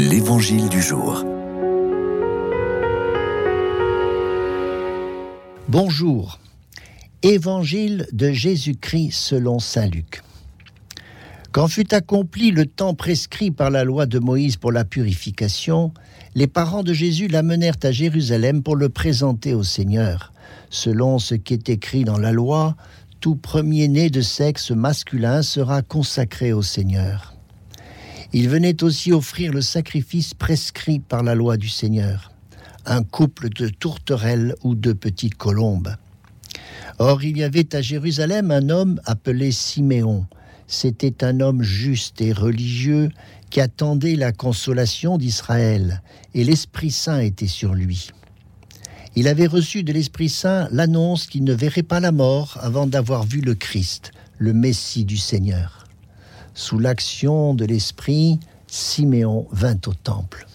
L'Évangile du jour. Bonjour. Évangile de Jésus-Christ selon Saint Luc. Quand fut accompli le temps prescrit par la loi de Moïse pour la purification, les parents de Jésus l'amenèrent à Jérusalem pour le présenter au Seigneur. Selon ce qui est écrit dans la loi, tout premier-né de sexe masculin sera consacré au Seigneur. Il venait aussi offrir le sacrifice prescrit par la loi du Seigneur, un couple de tourterelles ou de petites colombes. Or il y avait à Jérusalem un homme appelé Siméon. C'était un homme juste et religieux qui attendait la consolation d'Israël, et l'Esprit Saint était sur lui. Il avait reçu de l'Esprit Saint l'annonce qu'il ne verrait pas la mort avant d'avoir vu le Christ, le Messie du Seigneur. Sous l'action de l'Esprit, Siméon vint au temple.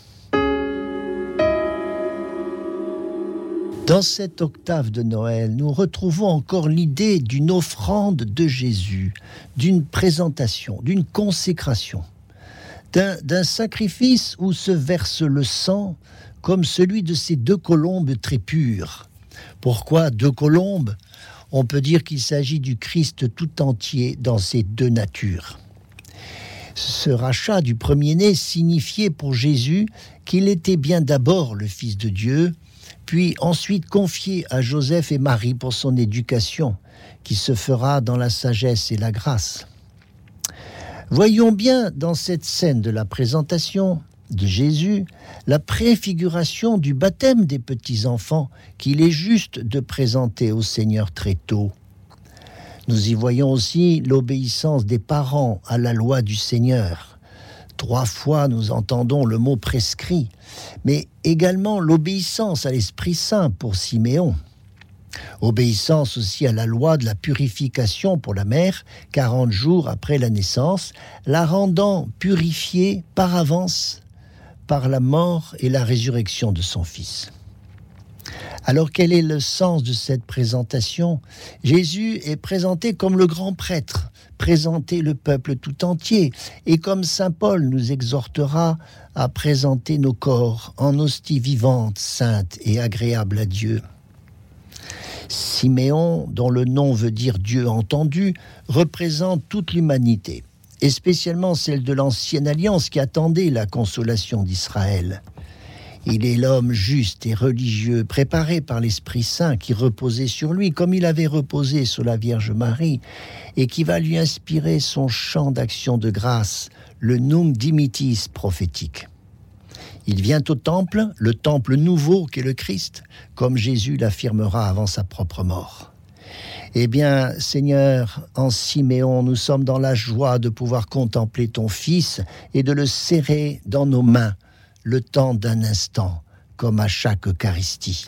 Dans cette octave de Noël, nous retrouvons encore l'idée d'une offrande de Jésus, d'une présentation, d'une consécration, d'un sacrifice où se verse le sang comme celui de ces deux colombes très pures. Pourquoi deux colombes? On peut dire qu'il s'agit du Christ tout entier dans ces deux natures ce rachat du premier-né signifiait pour Jésus qu'il était bien d'abord le Fils de Dieu, puis ensuite confié à Joseph et Marie pour son éducation, qui se fera dans la sagesse et la grâce. Voyons bien dans cette scène de la présentation de Jésus la préfiguration du baptême des petits-enfants qu'il est juste de présenter au Seigneur très tôt. Nous y voyons aussi l'obéissance des parents à la loi du Seigneur. Trois fois nous entendons le mot prescrit, mais également l'obéissance à l'Esprit Saint pour Siméon. Obéissance aussi à la loi de la purification pour la mère, 40 jours après la naissance, la rendant purifiée par avance par la mort et la résurrection de son Fils. Alors quel est le sens de cette présentation? Jésus est présenté comme le grand prêtre, présenter le peuple tout entier, et comme Saint Paul nous exhortera à présenter nos corps en hostie vivante, sainte et agréable à Dieu. Siméon, dont le nom veut dire Dieu entendu, représente toute l'humanité, et spécialement celle de l'ancienne alliance qui attendait la consolation d'Israël. Il est l'homme juste et religieux, préparé par l'Esprit Saint qui reposait sur lui, comme il avait reposé sur la Vierge Marie, et qui va lui inspirer son chant d'action de grâce, le Nunc Dimittis prophétique. Il vient au temple, le temple nouveau qu'est le Christ, comme Jésus l'affirmera avant sa propre mort. Eh bien, Seigneur, en Siméon, nous sommes dans la joie de pouvoir contempler ton Fils et de le serrer dans nos mains le temps d'un instant, comme à chaque Eucharistie.